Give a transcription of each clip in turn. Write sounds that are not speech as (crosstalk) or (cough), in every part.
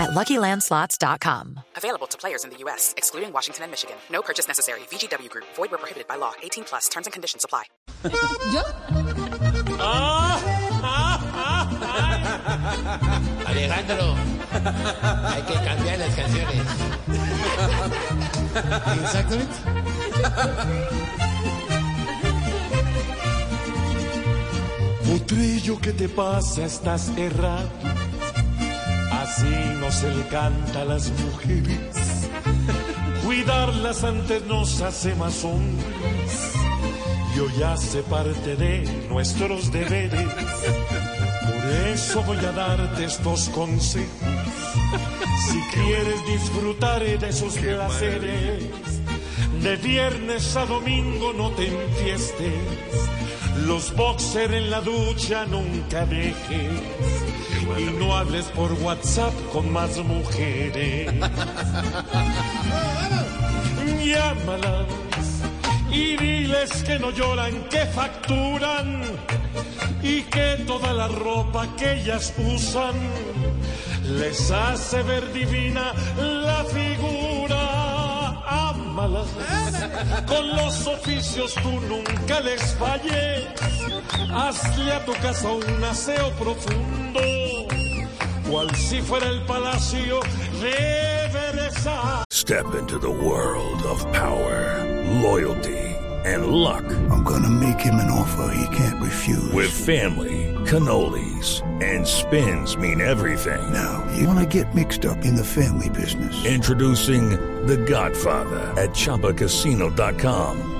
at LuckyLandSlots.com. Available to players in the U.S., excluding Washington and Michigan. No purchase necessary. VGW Group. Void where prohibited by law. 18 plus. Terms and conditions apply. ¿Yo? Ah, ah, ah, Alejandro, hay que cambiar las canciones. Exactamente. Potrillo, ¿qué te pasa? Estás errado. Así no se le canta a las mujeres. Cuidarlas antes nos hace más hombres. Y hoy hace parte de nuestros deberes. Por eso voy a darte estos consejos. Si quieres disfrutar de esos placeres, de viernes a domingo no te enfiestes. Los boxer en la ducha nunca dejes. Y no hables por WhatsApp con más mujeres. (laughs) Llámalas y diles que no lloran, que facturan y que toda la ropa que ellas usan les hace ver divina la figura. Ámalas con los oficios tú nunca les falles. Hazle a tu casa un aseo profundo, cual si fuera el palacio de Step into the world of power, loyalty, and luck. I'm gonna make him an offer he can't refuse. With family, cannolis, and spins mean everything. now, you wanna get mixed up in the family business. Introducing The Godfather at ChumbaCasino.com.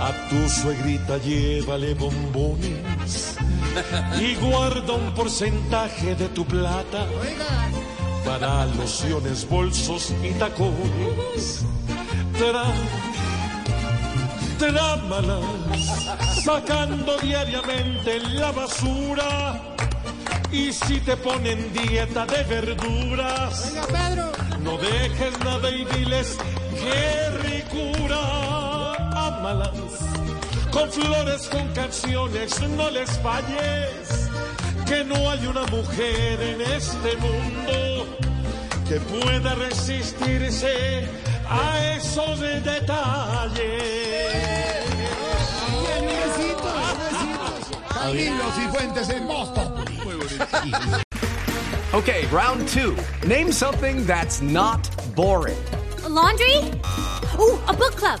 A tu suegrita llévale bombones y guarda un porcentaje de tu plata para lociones, bolsos y tacones. Tra, trámalas, sacando diariamente la basura. Y si te ponen dieta de verduras, no dejes nada y diles qué ricura. Ámalas con flores, con canciones, no les falles. Que no hay una mujer en este mundo que pueda resistirse a esos detalles. Camilo Cifuentes en Boston. Okay, round two. Name something that's not boring. A laundry? Ooh, a book club.